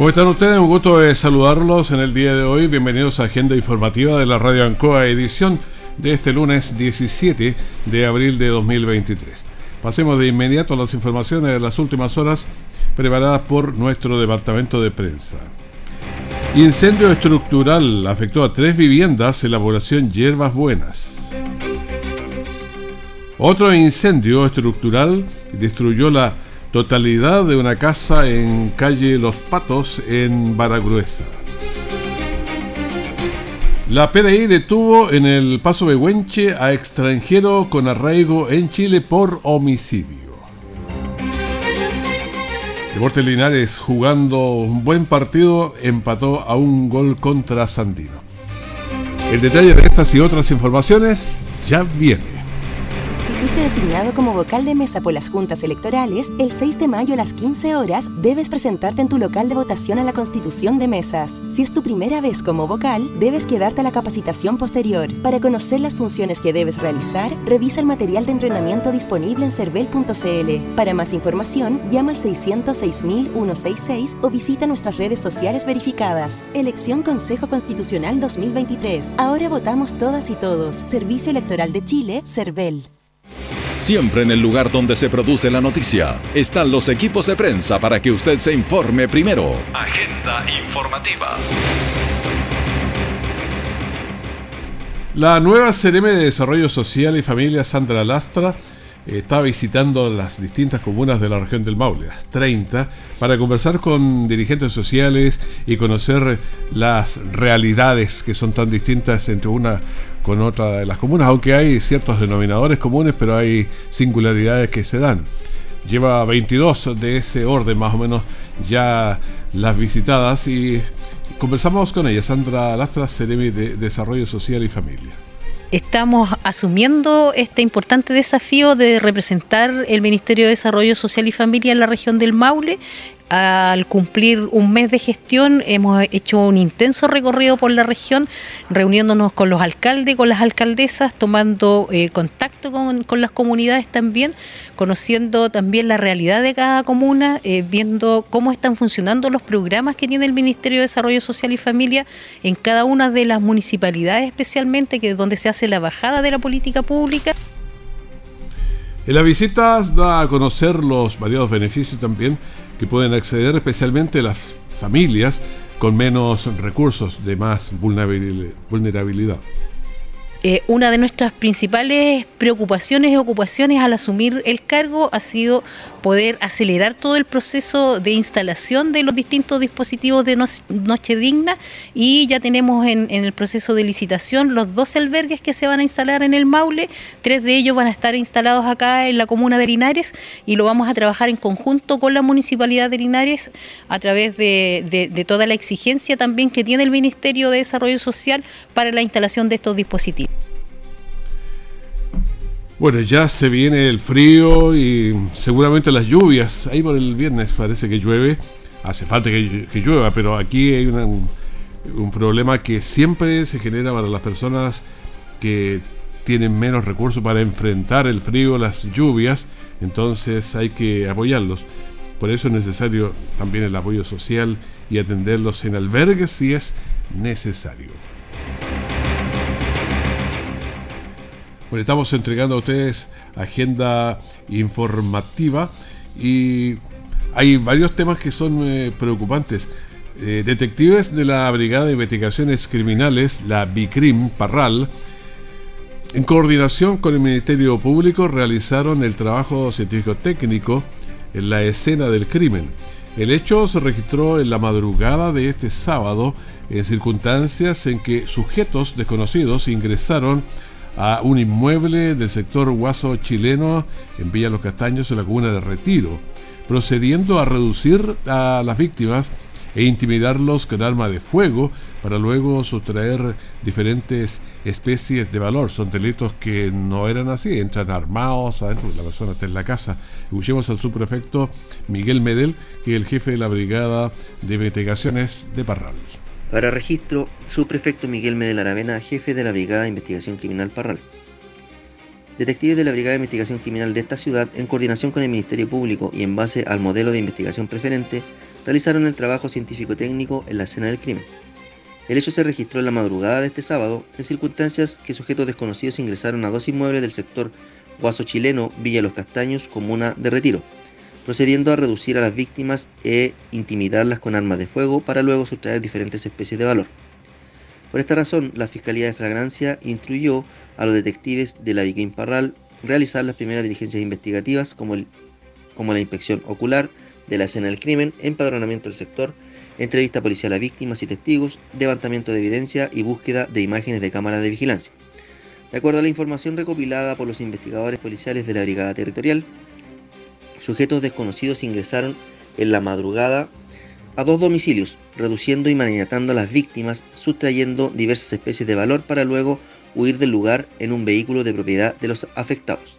¿Cómo están ustedes? Un gusto de saludarlos en el día de hoy. Bienvenidos a Agenda Informativa de la Radio Ancoa, edición de este lunes 17 de abril de 2023. Pasemos de inmediato a las informaciones de las últimas horas preparadas por nuestro departamento de prensa. Incendio estructural afectó a tres viviendas en la población Hierbas Buenas. Otro incendio estructural destruyó la totalidad de una casa en calle Los Patos en Baragruesa. La PDI detuvo en el Paso Behuenche a extranjero con arraigo en Chile por homicidio. Deportes Linares jugando un buen partido empató a un gol contra Sandino. El detalle de estas y otras informaciones ya viene fuiste designado como vocal de mesa por las juntas electorales, el 6 de mayo a las 15 horas debes presentarte en tu local de votación a la constitución de mesas. Si es tu primera vez como vocal, debes quedarte a la capacitación posterior. Para conocer las funciones que debes realizar, revisa el material de entrenamiento disponible en cervel.cl. Para más información, llama al 606.166 o visita nuestras redes sociales verificadas. Elección Consejo Constitucional 2023. Ahora votamos todas y todos. Servicio Electoral de Chile, CERVEL. Siempre en el lugar donde se produce la noticia están los equipos de prensa para que usted se informe primero. Agenda informativa. La nueva CRM de Desarrollo Social y Familia Sandra Lastra está visitando las distintas comunas de la región del Maule, las 30, para conversar con dirigentes sociales y conocer las realidades que son tan distintas entre una con otra de las comunas, aunque hay ciertos denominadores comunes, pero hay singularidades que se dan. Lleva 22 de ese orden más o menos ya las visitadas y conversamos con ella, Sandra Lastra, Ceremi de Desarrollo Social y Familia estamos asumiendo este importante desafío de representar el Ministerio de Desarrollo Social y Familia en la región del Maule al cumplir un mes de gestión hemos hecho un intenso recorrido por la región, reuniéndonos con los alcaldes, con las alcaldesas, tomando eh, contacto con, las comunidades también, conociendo también la realidad de cada comuna, eh, viendo cómo están funcionando los programas que tiene el Ministerio de Desarrollo Social y Familia en cada una de las municipalidades especialmente, que es donde se hace la bajada de la política pública. En las visitas da a conocer los variados beneficios también que pueden acceder especialmente las familias con menos recursos de más vulnerabilidad. Eh, una de nuestras principales preocupaciones y ocupaciones al asumir el cargo ha sido poder acelerar todo el proceso de instalación de los distintos dispositivos de Noche Digna y ya tenemos en, el proceso de licitación los dos albergues que se van a instalar en el Maule, tres de ellos van a estar instalados acá en la comuna de Linares y lo vamos a trabajar en conjunto con la municipalidad de Linares a través de toda la exigencia también que tiene el Ministerio de Desarrollo Social para la instalación de estos dispositivos. Bueno, ya se viene el frío y seguramente las lluvias. Ahí por el viernes parece que llueve. Hace falta que, llueva, pero aquí hay un, problema que siempre se genera para las personas que tienen menos recursos para enfrentar el frío, las lluvias. Entonces hay que apoyarlos. Por eso es necesario también el apoyo social y atenderlos en albergues si es necesario. Bueno, estamos entregando a ustedes agenda informativa y hay varios temas que son eh, preocupantes. Eh, detectives de la Brigada de Investigaciones Criminales, la BICRIM Parral, en coordinación con el Ministerio Público, realizaron el trabajo científico técnico en la escena del crimen. El hecho se registró en la madrugada de este sábado en circunstancias en que sujetos desconocidos ingresaron a un inmueble del sector Guaso chileno en Villa Los Castaños, en la comuna de Retiro, procediendo a reducir a las víctimas e intimidarlos con arma de fuego para luego sustraer diferentes especies de valor. Son delitos que no eran así, entran armados adentro, la persona está en la casa. Escuchemos al subprefecto Miguel Medel, que es el jefe de la Brigada de Investigaciones de Parral. Para registro, subprefecto Miguel Medel Aravena, jefe de la Brigada de Investigación Criminal Parral. Detectives de la Brigada de Investigación Criminal de esta ciudad, en coordinación con el Ministerio Público y en base al modelo de investigación preferente, realizaron el trabajo científico-técnico en la escena del crimen. El hecho se registró en la madrugada de este sábado, en circunstancias que sujetos desconocidos ingresaron a dos inmuebles del sector Guaso Chileno, Villa Los Castaños, comuna de Retiro, procediendo a reducir a las víctimas e intimidarlas con armas de fuego para luego sustraer diferentes especies de valor. Por esta razón, la Fiscalía de Fragrancia instruyó a los detectives de la Viquín Parral realizar las primeras diligencias investigativas como, como la inspección ocular, de la escena del crimen, empadronamiento del sector, entrevista policial a víctimas y testigos, levantamiento de evidencia y búsqueda de imágenes de cámaras de vigilancia. De acuerdo a la información recopilada por los investigadores policiales de la Brigada Territorial, sujetos desconocidos ingresaron en la madrugada a dos domicilios, reduciendo y maniatando a las víctimas, sustrayendo diversas especies de valor para luego huir del lugar en un vehículo de propiedad de los afectados.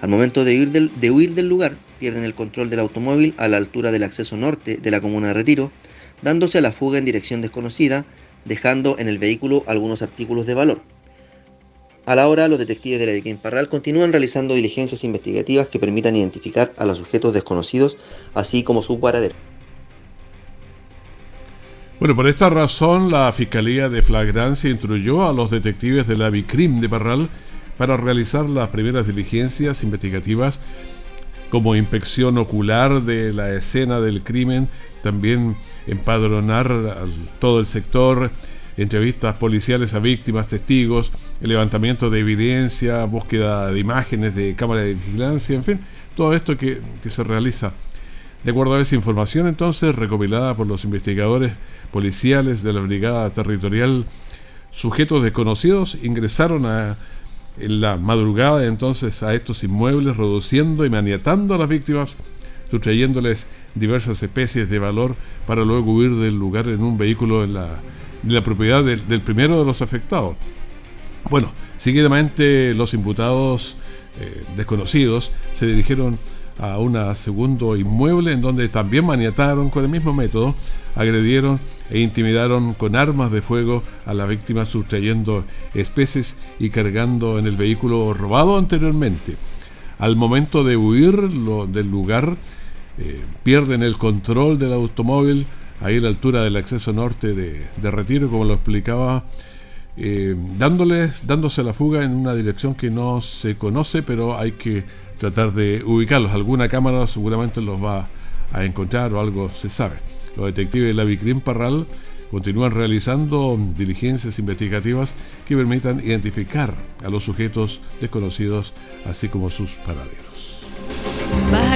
Al momento de huir del, lugar, pierden el control del automóvil a la altura del acceso norte de la comuna de Retiro, dándose a la fuga en dirección desconocida, dejando en el vehículo algunos artículos de valor. A la hora, los detectives de la Viquín Parral continúan realizando diligencias investigativas que permitan identificar a los sujetos desconocidos, así como su paradero. Bueno, por esta razón, la Fiscalía de Flagrancia instruyó a los detectives de la Vicrim de Parral para realizar las primeras diligencias investigativas como inspección ocular de la escena del crimen, también empadronar todo el sector, entrevistas policiales a víctimas, testigos, levantamiento de evidencia, búsqueda de imágenes de cámara de vigilancia, en fin, todo esto que, que se realiza. De acuerdo a esa información entonces recopilada por los investigadores policiales de la Brigada Territorial, sujetos desconocidos ingresaron a en la madrugada entonces a estos inmuebles, reduciendo y maniatando a las víctimas, sustrayéndoles diversas especies de valor para luego huir del lugar en un vehículo en la, la propiedad del, primero de los afectados. Bueno, seguidamente los imputados eh, desconocidos se dirigieron a un segundo inmueble en donde también maniataron con el mismo método, agredieron e intimidaron con armas de fuego a la víctima sustrayendo especies y cargando en el vehículo robado anteriormente. Al momento de huir del lugar, eh, pierden el control del automóvil ahí a la altura del acceso norte de, Retiro, como lo explicaba, eh, dándose la fuga en una dirección que no se conoce, pero hay que tratar de ubicarlos. Alguna cámara seguramente los va a encontrar o algo se sabe. Los detectives de la Vicrim Parral continúan realizando diligencias investigativas que permitan identificar a los sujetos desconocidos, así como sus paraderos. ¿Vas a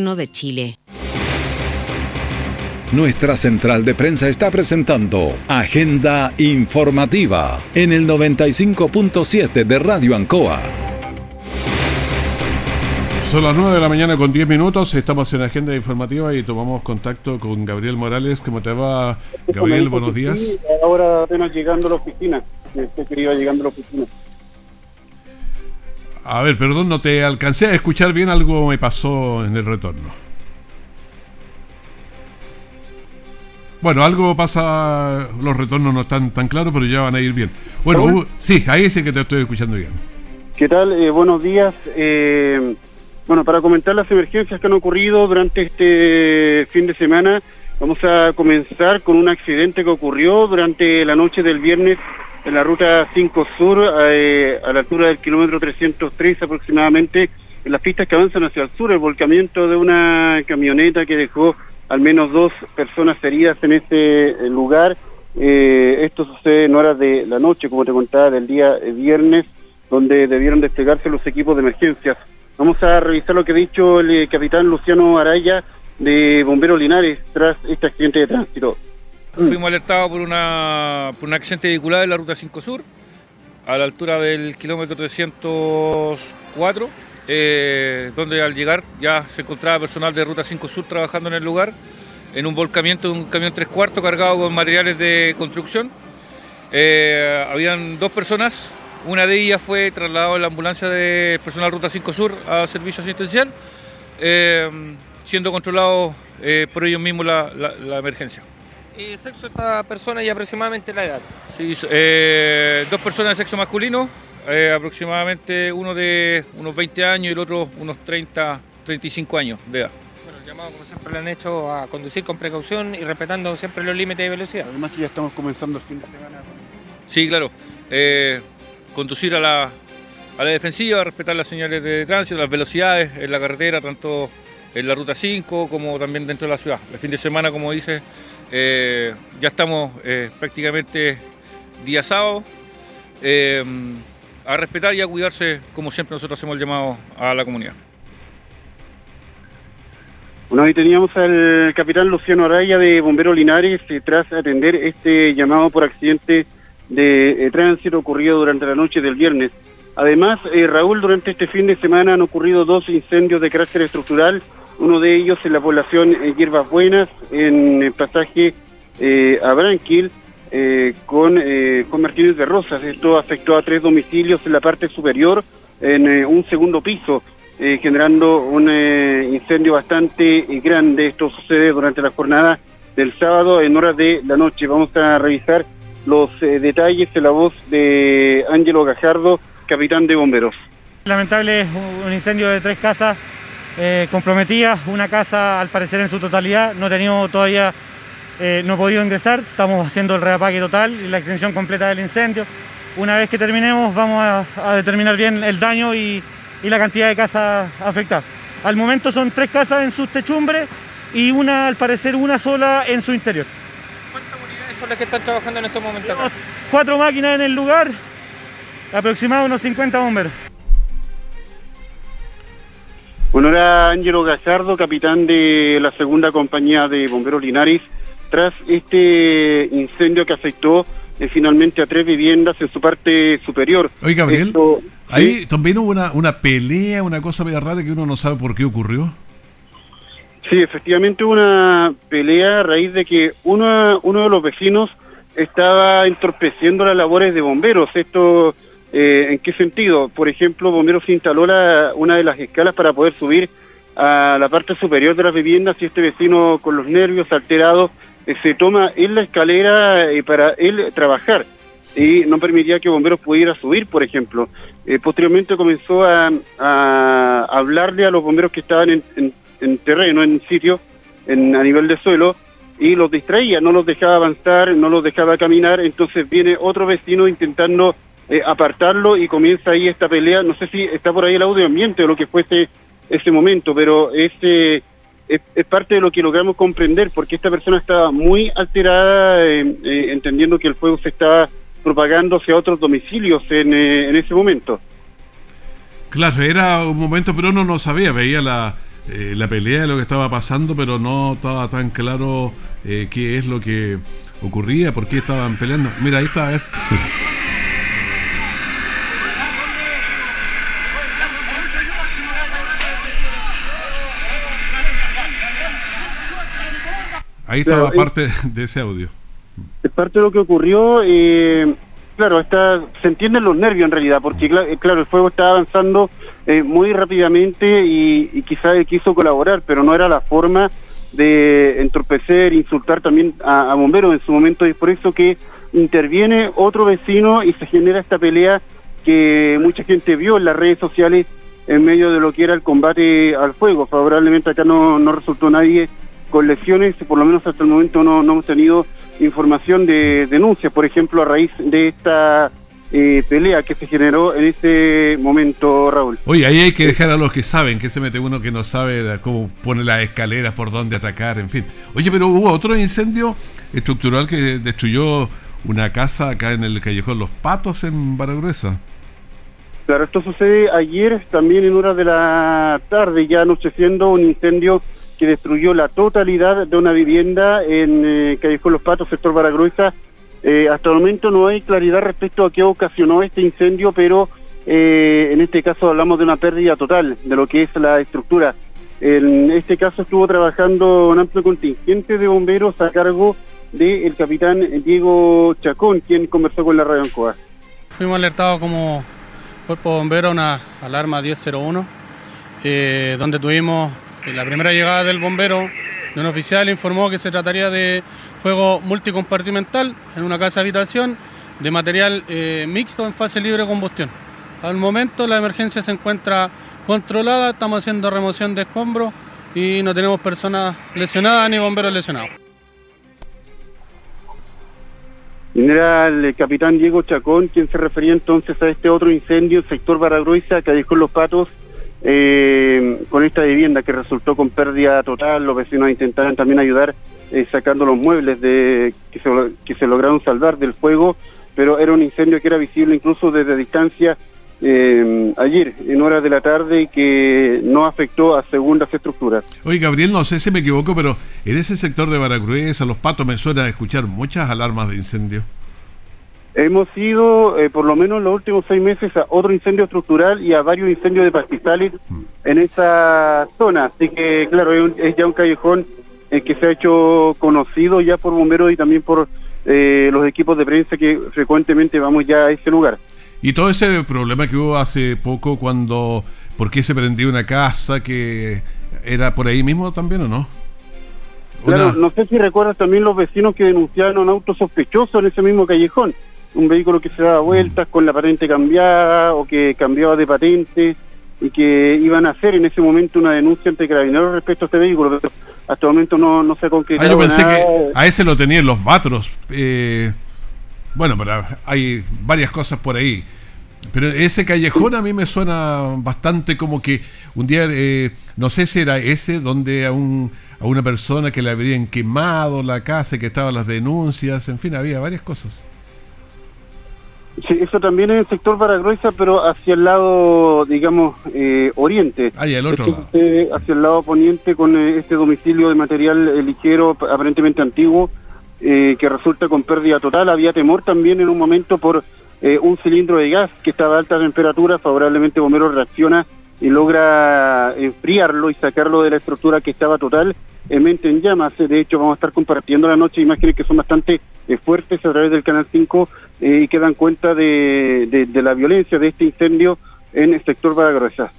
de Chile. Nuestra central de prensa está presentando Agenda Informativa en el 95.7 de Radio Ancoa. Son las 9 de la mañana con 10 minutos, estamos en Agenda Informativa y tomamos contacto con Gabriel Morales. ¿Cómo te va, Gabriel? Buenos días. ahora apenas llegando a la oficina, este que iba llegando a la oficina. A ver, perdón, no te alcancé a escuchar bien, algo me pasó en el retorno. Bueno, algo pasa, los retornos no están tan claros, pero ya van a ir bien. Bueno, sí, ahí sí que te estoy escuchando bien. ¿Qué tal? Eh, buenos días. Eh, bueno, para comentar las emergencias que han ocurrido durante este fin de semana, vamos a comenzar con un accidente que ocurrió durante la noche del viernes en la ruta 5 Sur, eh, a la altura del kilómetro 303 aproximadamente, en las pistas que avanzan hacia el sur, el volcamiento de una camioneta que dejó al menos dos personas heridas en este lugar. esto sucede en horas de la noche, como te contaba, del día viernes, donde debieron desplegarse los equipos de emergencias. Vamos a revisar lo que ha dicho el capitán Luciano Araya de Bomberos Linares tras este accidente de tránsito. Fuimos alertados por, una, por un accidente vehicular en la ruta 5 Sur, a la altura del kilómetro 304, eh, donde al llegar ya se encontraba personal de ruta 5 Sur trabajando en el lugar, en un volcamiento de un camión 3 cuartos cargado con materiales de construcción. Eh, habían dos personas, una de ellas fue trasladada en la ambulancia de personal Ruta 5 Sur a servicio asistencial, eh, siendo controlado por ellos mismos la emergencia. ¿Y sexo de esta persona y aproximadamente la edad? Sí, eh, dos personas de sexo masculino, eh, aproximadamente uno de unos 20 años y el otro unos 30, 35 años de edad. Bueno, el llamado como siempre le han hecho a conducir con precaución y respetando siempre los límites de velocidad. Además que ya estamos comenzando el fin de semana. Sí, claro. Eh, conducir a la, a la defensiva, respetar las señales de tránsito, las velocidades en la carretera, tanto en la ruta 5 como también dentro de la ciudad. El fin de semana, como dice, eh, ya estamos eh, prácticamente día sábado. Eh, a respetar y a cuidarse, como siempre nosotros hacemos el llamado a la comunidad. Bueno, ahí teníamos al capitán Luciano Araya de Bombero Linares tras atender este llamado por accidente de tránsito ocurrido durante la noche del viernes. Además, Raúl, durante este fin de semana han ocurrido dos incendios de carácter estructural uno de ellos en la población Hierbas Buenas, en el pasaje eh, a Branquil, eh, con, eh, con Martínez de Rosas. Esto afectó a tres domicilios en la parte superior, en eh, un segundo piso, generando un incendio bastante grande. Esto sucede durante la jornada del sábado en horas de la noche. Vamos a revisar los detalles en la voz de Ángelo Gajardo, capitán de bomberos. Lamentable un incendio de tres casas eh, comprometida, una casa al parecer en su totalidad, no he tenido todavía, eh, no he podido ingresar, estamos haciendo el reapaque total y la extensión completa del incendio. Una vez que terminemos vamos a, determinar bien el daño y, la cantidad de casas afectadas. Al momento son tres casas en sus techumbres y una, al parecer, una sola en su interior. ¿Cuántas unidades son las que están trabajando en estos momentos? Cuatro máquinas en el lugar, aproximadamente unos 50 bomberos. Bueno, era Ángelo Gallardo, capitán de la segunda compañía de bomberos Linares, tras este incendio que afectó eh, finalmente a tres viviendas en su parte superior. Oye, Gabriel, ahí también hubo una, una pelea, una cosa medio rara que uno no sabe por qué ocurrió. Sí, efectivamente hubo una pelea a raíz de que uno, uno de los vecinos estaba entorpeciendo las labores de bomberos. Esto eh, ¿En qué sentido? Por ejemplo, Bomberos instaló la, una de las escalas para poder subir a la parte superior de las viviendas y este vecino con los nervios alterados eh, se toma en la escalera eh, para él trabajar y no permitía que Bomberos pudiera subir, por ejemplo. posteriormente comenzó a, hablarle a los bomberos que estaban en, terreno, en sitio, en, a nivel de suelo, y los distraía, no los dejaba avanzar, no los dejaba caminar, entonces viene otro vecino intentando eh, apartarlo y comienza ahí esta pelea. No sé si está por ahí el audio ambiente o lo que fuese ese momento, pero ese es, parte de lo que logramos comprender, porque esta persona estaba muy alterada, eh, eh, entendiendo que el fuego se estaba propagando hacia otros domicilios en, en ese momento. Claro, era un momento, pero uno no sabía, veía la, la pelea de lo que estaba pasando, pero no estaba tan claro qué es lo que ocurría, por qué estaban peleando. Mira, ahí está. Ahí estaba parte de ese audio. Es parte de lo que ocurrió. Eh, claro, está, se entienden los nervios en realidad, porque eh, claro, el fuego estaba avanzando eh, muy rápidamente y, y quizás quiso colaborar, pero no era la forma de entorpecer, insultar también a, a, bomberos en su momento, y es por eso que interviene otro vecino y se genera esta pelea que mucha gente vio en las redes sociales en medio de lo que era el combate al fuego. Favorablemente acá no, no resultó nadie con lesiones, por lo menos hasta el momento no, hemos tenido información de denuncias, por ejemplo, a raíz de esta eh, pelea que se generó en ese momento, Raúl. Oye, ahí hay que dejar a los que saben, que se mete uno que no sabe cómo pone las escaleras, por dónde atacar, en fin. Oye, pero hubo otro incendio estructural que destruyó una casa acá en el callejón Los Patos en Baragruesa. Claro, esto sucede ayer también en horas de la tarde, ya anocheciendo un incendio que destruyó la totalidad de una vivienda en eh, Callejón Los Patos, sector Baragruesa. Eh, hasta el momento no hay claridad respecto a qué ocasionó este incendio, pero eh, en este caso hablamos de una pérdida total de lo que es la estructura. En este caso estuvo trabajando un amplio contingente de bomberos a cargo del capitán Diego Chacón, quien conversó con la radio Ancoa. Fuimos alertados como cuerpo bombero a una alarma 1001, eh, donde tuvimos la primera llegada del bombero, de un oficial informó que se trataría de fuego multicompartimental en una casa habitación de material eh, mixto en fase libre de combustión. Al momento la emergencia se encuentra controlada, estamos haciendo remoción de escombros y no tenemos personas lesionadas ni bomberos lesionados. Era el capitán Diego Chacón quien se refería entonces a este otro incendio en sector Baragruesa que dejó los patos eh, con esta vivienda que resultó con pérdida total. Los vecinos intentaron también ayudar eh, sacando los muebles de que se, que se lograron salvar del fuego, pero era un incendio que era visible incluso desde distancia eh, ayer en horas de la tarde y que no afectó a segundas estructuras. Oye, Gabriel, no sé si me equivoco, pero en ese sector de Baragruesa, Los Patos, me suena escuchar muchas alarmas de incendio. Hemos ido, eh, por lo menos en los últimos seis meses, a otro incendio estructural y a varios incendios de pastizales mm. en esa zona. Así que, claro, es, ya un callejón eh, que se ha hecho conocido ya por bomberos y también por eh, los equipos de prensa que frecuentemente vamos ya a ese lugar. Y todo ese problema que hubo hace poco cuando, ¿por qué se prendió una casa que era por ahí mismo también o no? Claro, no sé si recuerdas también los vecinos que denunciaron un auto sospechoso en ese mismo callejón, un vehículo que se daba vueltas con la patente cambiada o que cambiaba de patente y que iban a hacer en ese momento una denuncia ante carabineros respecto a este vehículo, pero hasta el momento no, no se ha concretado. Ah, yo pensé que a ese lo tenían los vatros. Eh, bueno, pero hay varias cosas por ahí. Pero ese callejón a mí me suena bastante como que un día, eh, no sé si era ese, donde a, un, a una persona que le habrían quemado la casa, que estaban las denuncias, en fin, había varias cosas. Sí, eso también en el sector Baragruesa, pero hacia el lado, digamos, eh, oriente. Ah, el otro lado. hacia el lado poniente con eh, este domicilio de material ligero, aparentemente antiguo, eh, que resulta con pérdida total. Había temor también en un momento por eh, un cilindro de gas que estaba a alta temperatura. Favorablemente Bombero reacciona y logra enfriarlo y sacarlo de la estructura que estaba totalmente en llamas. De hecho, vamos a estar compartiendo la noche imágenes que son bastante eh, fuertes a través del Canal 5 y que dan cuenta de, de, la violencia de este incendio en el sector Badagrosa.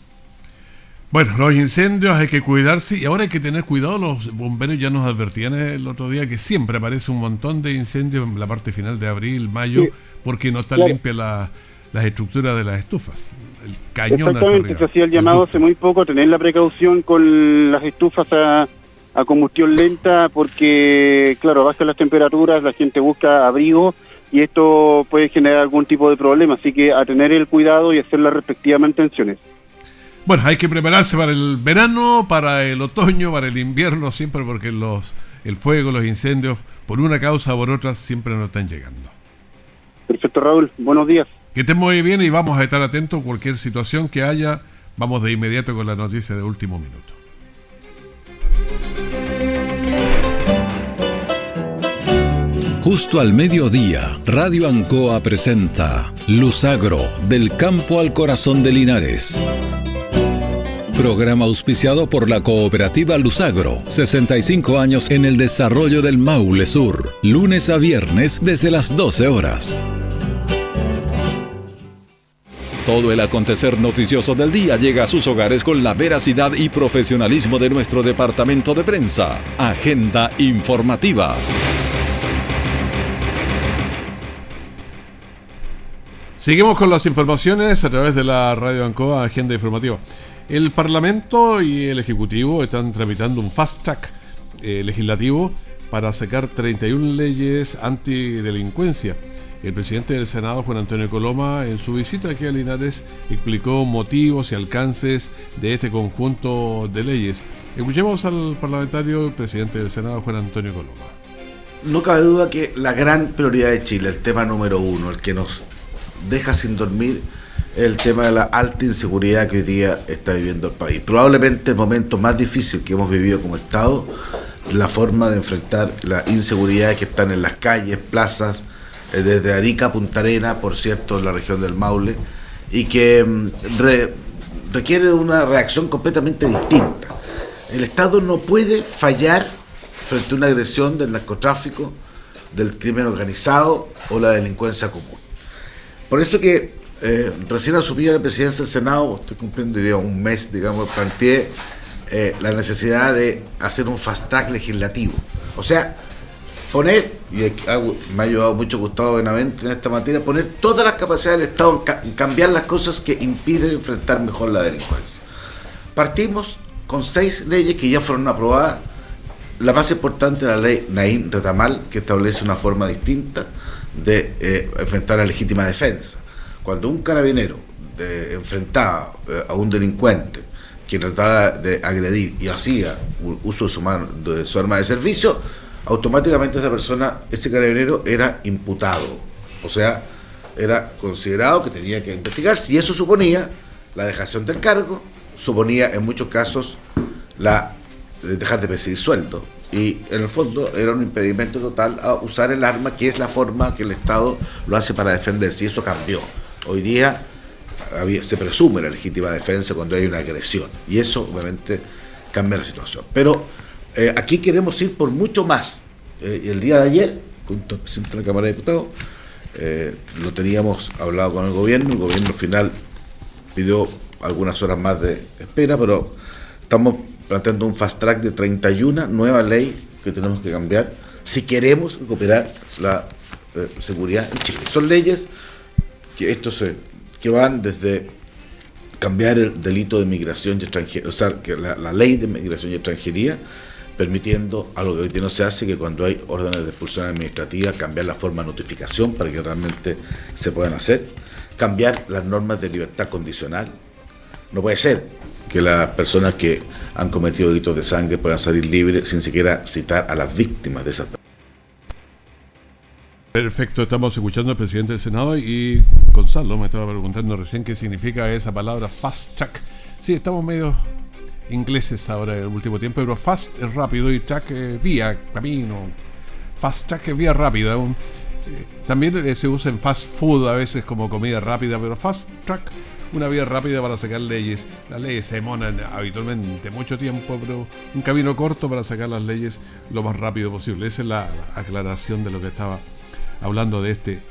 Bueno, los incendios hay que cuidarse y ahora hay que tener cuidado. Los bomberos ya nos advertían el otro día que siempre aparece un montón de incendios en la parte final de abril, mayo, porque no están limpias las estructuras de las estufas. El cañón Exactamente, se hacía el llamado hace muy poco, tener la precaución con las estufas a, combustión lenta, porque, claro, bajan las temperaturas, la gente busca abrigo y esto puede generar algún tipo de problema. Así que a tener el cuidado y hacer las respectivas mantenciones. Bueno, hay que prepararse para el verano, para el otoño, para el invierno, siempre porque los, el fuego, los incendios, por una causa o por otra, siempre nos están llegando. Perfecto, Raúl. Buenos días. Que estén muy bien y vamos a estar atentos a cualquier situación que haya. Vamos de inmediato con la noticia de último minuto. Justo al mediodía, Radio Ancoa presenta Luzagro, del campo al corazón de Linares. Programa auspiciado por la cooperativa Luzagro. 65 años en el desarrollo del Maule Sur. Lunes a viernes desde las 12 horas. Todo el acontecer noticioso del día llega a sus hogares con la veracidad y profesionalismo de nuestro departamento de prensa. Agenda informativa. Seguimos con las informaciones a través de la radio Ancoa Agenda Informativa. El Parlamento y el Ejecutivo están tramitando un fast track eh, legislativo para sacar 31 leyes antidelincuencia. El presidente del Senado, Juan Antonio Coloma, en su visita aquí a Linares, explicó motivos y alcances de este conjunto de leyes. Escuchemos al parlamentario presidente del Senado, Juan Antonio Coloma. No cabe duda que la gran prioridad de Chile, el tema número uno, el que nos deja sin dormir, el tema de la alta inseguridad que hoy día está viviendo el país. Probablemente el momento más difícil que hemos vivido como Estado, la forma de enfrentar la inseguridad que están en las calles, plazas, eh, desde Arica a Punta Arena, por cierto, en la región del Maule, y que mm, requiere de una reacción completamente distinta. El Estado no puede fallar frente a una agresión del narcotráfico, del crimen organizado o la delincuencia común. Por esto que eh, recién asumí la presidencia del Senado, estoy cumpliendo un mes, digamos, planteé eh, la necesidad de hacer un fast track legislativo. O sea, poner, y me ha ayudado mucho Gustavo Benavente en esta materia, poner todas las capacidades del Estado en, cambiar las cosas que impiden enfrentar mejor la delincuencia. Partimos con seis leyes que ya fueron aprobadas. La más importante es la ley Naim Retamal, que establece una forma distinta de eh, enfrentar la legítima defensa. Cuando un carabinero enfrentaba eh, a un delincuente que trataba de agredir y hacía uso de su, de su arma de servicio, automáticamente esa persona, ese carabinero era imputado. O sea, era considerado que tenía que investigar si eso suponía la dejación del cargo, suponía en muchos casos la dejar de percibir sueldo. Y en el fondo era un impedimento total a usar el arma, que es la forma que el Estado lo hace para defenderse. Y eso cambió. Hoy día se presume la legítima defensa cuando hay una agresión. Y eso obviamente cambia la situación. Pero eh, aquí queremos ir por mucho más. Eh, el día de ayer, junto al presidente de la Cámara de Diputados, eh, lo teníamos hablado con el gobierno, el gobierno final pidió algunas horas más de espera, pero estamos planteando un fast track de 31 nueva ley que tenemos que cambiar si queremos recuperar la seguridad en Chile. Son leyes que esto se que van desde cambiar el delito de migración y extranjería, o sea, que la, la ley de migración y extranjería permitiendo algo que hoy no se hace, que cuando hay órdenes de expulsión administrativa, cambiar la forma de notificación para que realmente se puedan hacer, cambiar las normas de libertad condicional. No puede ser que las personas que han cometido delitos de sangre puedan salir libres sin siquiera citar a las víctimas de esas. Perfecto, estamos escuchando al presidente del Senado y Gonzalo me estaba preguntando recién qué significa esa palabra fast track. Sí, estamos medio ingleses ahora en el último tiempo, pero fast es rápido y track es vía, camino. Fast track es vía rápida. Eh, también eh, se usa en fast food a veces como comida rápida, pero fast track, una vía rápida para sacar leyes. Las leyes se demoran habitualmente mucho tiempo, pero un camino corto para sacar las leyes lo más rápido posible. Esa es la aclaración de lo que estaba hablando de este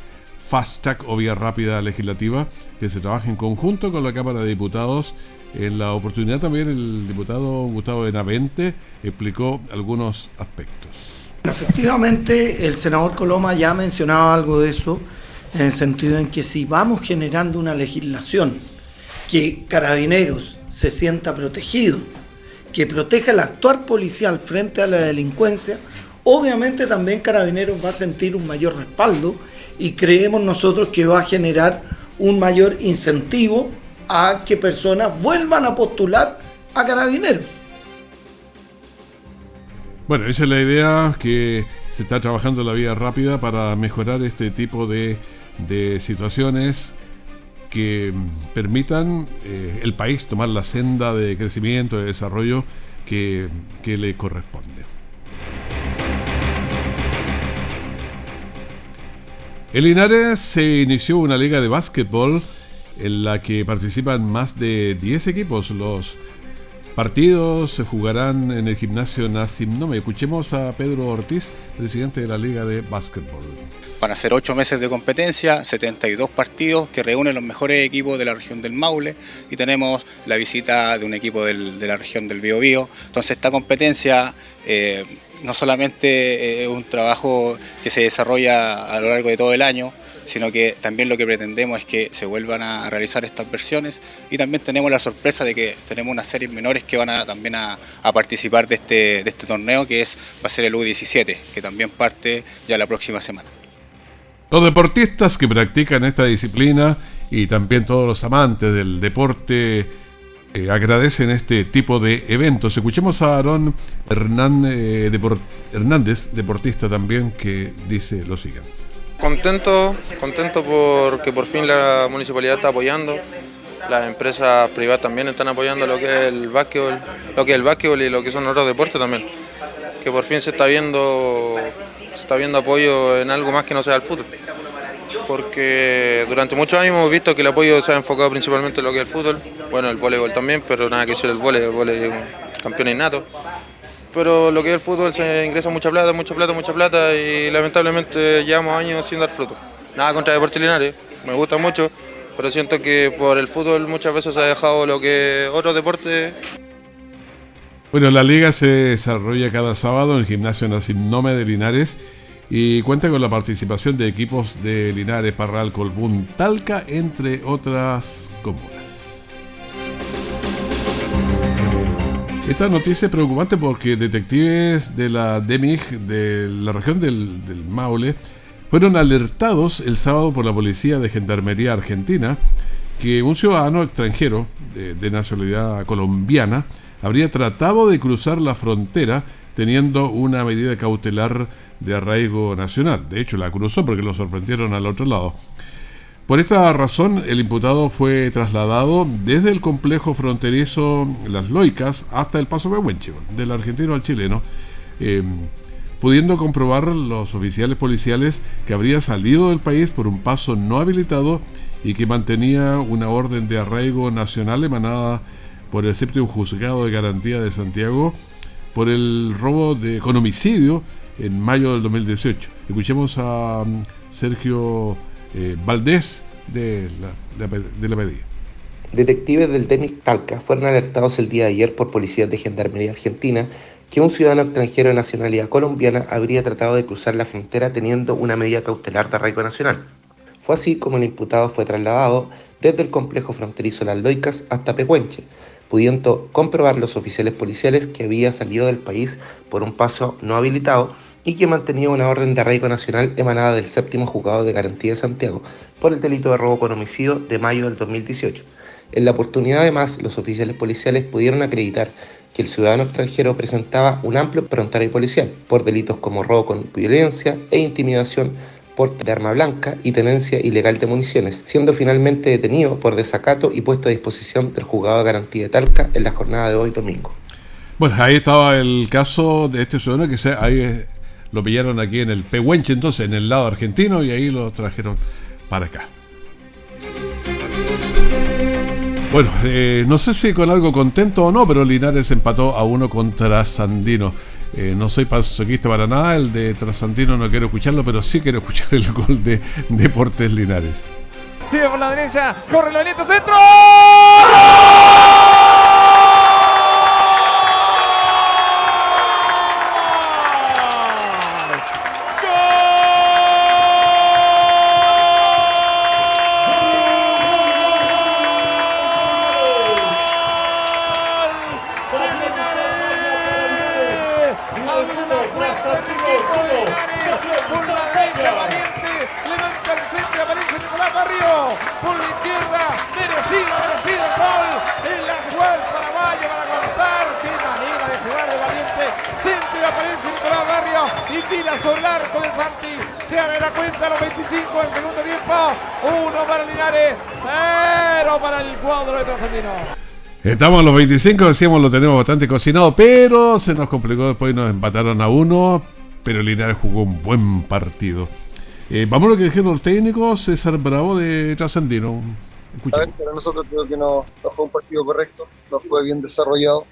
fast track o vía rápida legislativa que se trabaja en conjunto con la Cámara de Diputados en la oportunidad también el diputado Gustavo Benavente explicó algunos aspectos. Efectivamente, el senador Coloma ya mencionaba algo de eso, en el sentido en que si vamos generando una legislación que carabineros se sienta protegido, que proteja el actuar policial frente a la delincuencia, obviamente también carabineros va a sentir un mayor respaldo y creemos nosotros que va a generar un mayor incentivo a que personas vuelvan a postular a carabineros. Bueno, esa es la idea que se está trabajando la vía rápida para mejorar este tipo de, situaciones que permitan eh, el país tomar la senda de crecimiento, de desarrollo que, que le corresponde. En Linares se inició una liga de básquetbol en la que participan más de 10 equipos. Los partidos se jugarán en el gimnasio Nassim Nome. Escuchemos a Pedro Ortiz, presidente de la Liga de Básquetbol. Van a ser 8 meses de competencia, 72 partidos que reúnen los mejores equipos de la región del Maule y tenemos la visita de un equipo de la región del Biobío. Entonces esta competencia eh, no solamente es un trabajo que se desarrolla a lo largo de todo el año, sino que también lo que pretendemos es que se vuelvan a realizar estas versiones y también tenemos la sorpresa de que tenemos unas series menores que van a, también a, participar de este, de este torneo que es, va a ser el U17, que también parte ya la próxima semana. Los deportistas que practican esta disciplina y también todos los amantes del deporte eh, agradecen este tipo de eventos. Escuchemos a Aarón eh, Hernández, deportista también, que dice lo siguiente. Contento, contento porque por fin la municipalidad está apoyando, las empresas privadas también están apoyando lo que es el básquetbol, lo que el básquetbol y lo que son otros deportes también. Que por fin se está viendo, se está viendo apoyo en algo más que no sea el fútbol porque durante muchos años hemos visto que el apoyo se ha enfocado principalmente en lo que es el fútbol, bueno, el voleibol también, pero nada que ser el voleibol, el voleibol es campeón innato. Pero lo que es el fútbol se ingresa mucha plata, mucha plata, mucha plata y lamentablemente llevamos años sin dar fruto. Nada contra Deportes Linares, me gusta mucho, pero siento que por el fútbol muchas veces se ha dejado lo que otros deportes bueno, la liga se desarrolla cada sábado en el gimnasio Nome de Linares y cuenta con la participación de equipos de Linares, Parral, Colbún, Talca, entre otras comunas. Esta noticia es preocupante porque detectives de la DEMIG de la región del, Maule fueron alertados el sábado por la Policía de Gendarmería Argentina que un ciudadano extranjero de nacionalidad colombiana habría tratado de cruzar la frontera teniendo una medida cautelar de arraigo nacional. De hecho, la cruzó porque lo sorprendieron al otro lado. Por esta razón, el imputado fue trasladado desde el complejo fronterizo Las Loicas hasta el Paso Pehuenche, del argentino al chileno, em, pudiendo comprobar los oficiales policiales que habría salido del país por un paso no habilitado y que mantenía una orden de arraigo nacional emanada por el séptimo juzgado de garantía de Santiago por el robo de, con homicidio en mayo del 2018. Escuchemos a mm, Sergio eh, Valdés de la, de la pedida. Detectives del DENIC Talca fueron alertados el día de ayer por policías de Gendarmería Argentina que un ciudadano extranjero de nacionalidad colombiana habría tratado de cruzar la frontera teniendo una medida cautelar de arraigo nacional. Fue así como el imputado fue trasladado desde el complejo fronterizo Las Loicas hasta Pehuenche, pudiendo comprobar los oficiales policiales que había salido del país por un paso no habilitado y que mantenía una orden de arraigo nacional emanada del séptimo juzgado de garantía de Santiago por el delito de robo con homicidio de mayo del 2018. En la oportunidad, además, los oficiales policiales pudieron acreditar que el ciudadano extranjero presentaba un amplio prontuario policial por delitos como robo con violencia e intimidación, porte de arma blanca y tenencia ilegal de municiones, siendo finalmente detenido por desacato y puesto a disposición del juzgado de garantía de Talca en la jornada de hoy domingo. Bueno, ahí estaba el caso de este ciudadano que se, ahí lo pillaron aquí en el Pehuenche, entonces en el lado argentino, y ahí lo trajeron para acá. Bueno, eh, no sé si con algo contento o no, pero Linares empató a uno contra Sandino. Eh, no soy pasoquista para nada, el de Trasandino no quiero escucharlo, pero sí quiero escuchar el gol de Deportes Linares. Sigue por la derecha, corre la centro. Estamos a los 25, decíamos lo tenemos bastante cocinado, pero se nos complicó después y nos empataron a uno, pero Linares jugó un buen partido. Eh, vamos a lo que dijeron los técnicos, César Bravo de Trascendino. A ver, para nosotros creo que no, fue un partido correcto, no fue bien desarrollado.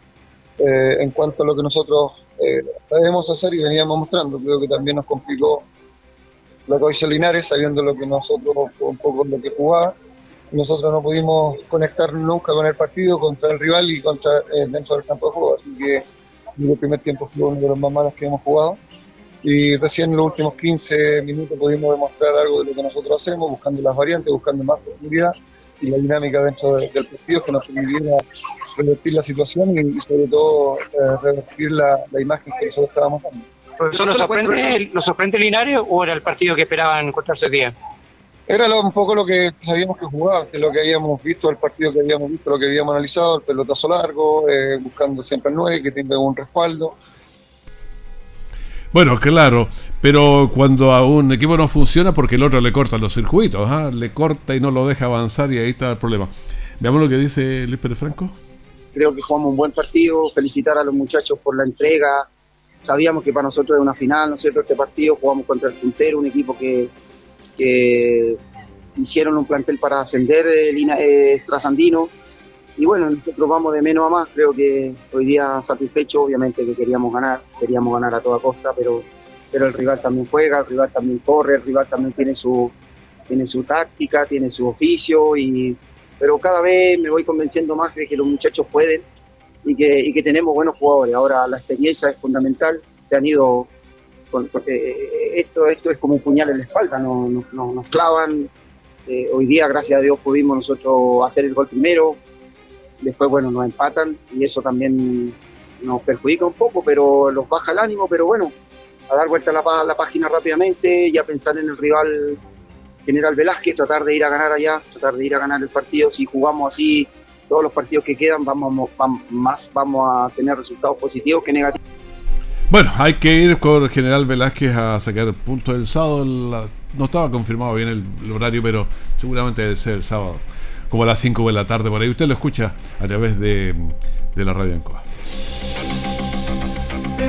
Eh, en cuanto a lo que nosotros eh, debemos hacer y veníamos mostrando, creo que también nos complicó lo que hizo Linares, sabiendo lo que nosotros, un poco lo que jugaba nosotros no pudimos conectar nunca con el partido, contra el rival y contra eh, dentro del campo de juego, así que el primer tiempo fue uno de los más malos que hemos jugado. Y recién en los últimos 15 minutos pudimos demostrar algo de lo que nosotros hacemos, buscando las variantes, buscando más profundidad y la dinámica dentro del partido que nos permitiera revertir la situación y, sobre todo eh, revertir la, la, imagen que nosotros estábamos dando. ¿Eso nos sorprende, ¿Nos sorprende Linares o era el partido que esperaban encontrarse el día? Era un poco lo que sabíamos que jugaba, que lo que habíamos visto, el partido que habíamos visto, lo que habíamos analizado, el pelotazo largo, eh, buscando siempre el 9, que tenga un respaldo. Bueno, claro, pero cuando a un equipo no funciona porque el otro le corta los circuitos, ¿ah? le corta y no lo deja avanzar y ahí está el problema. Veamos lo que dice Luis Pérez Franco. Creo que jugamos un buen partido, felicitar a los muchachos por la entrega. Sabíamos que para nosotros es una final, ¿no es cierto? Este partido jugamos contra el puntero, un equipo que, hicieron un plantel para ascender el eh, trasandino y bueno, nosotros vamos de menos a más, creo que hoy día satisfecho, obviamente que queríamos ganar, queríamos ganar a toda costa, pero, pero el rival también juega, el rival también corre, el rival también tiene su, tiene su táctica, tiene su oficio, y, pero cada vez me voy convenciendo más de que los muchachos pueden y que, y que tenemos buenos jugadores. Ahora la experiencia es fundamental, se han ido, porque eh, esto, esto es como un puñal en la espalda, nos, nos, clavan. Eh, hoy día, gracias a Dios, pudimos nosotros hacer el gol primero, después bueno nos empatan y eso también nos perjudica un poco, pero los baja el ánimo, pero bueno, a dar vuelta a la, la página rápidamente y a pensar en el rival General Velázquez, tratar de ir a ganar allá, tratar de ir a ganar el partido, si jugamos así todos los partidos que quedan vamos, más vamos a tener resultados positivos que negativos. Bueno, hay que ir con General Velázquez a sacar puntos el sábado. no estaba confirmado bien el horario, pero seguramente debe ser el sábado como a las 5 de la tarde por ahí. Usted lo escucha a través de, la radio Ancoa.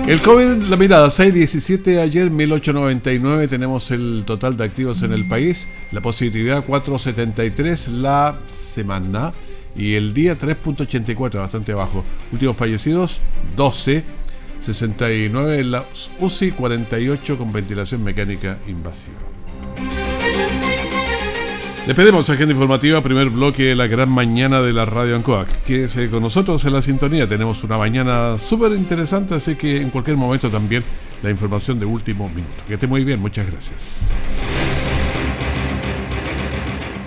El COVID, la mirada, 617 ayer, 1899, tenemos el total de activos en el país, la positividad 473 la semana y el día 3.84, bastante bajo. Últimos fallecidos, 12, 69 en la UCI, 48 con ventilación mecánica invasiva. Despedimos Agenda Informativa, primer bloque de la gran mañana de la Radio Ancoac. Quédese con nosotros en la sintonía. Tenemos una mañana súper interesante, así que en cualquier momento también la información de último minuto. Que esté muy bien, muchas gracias.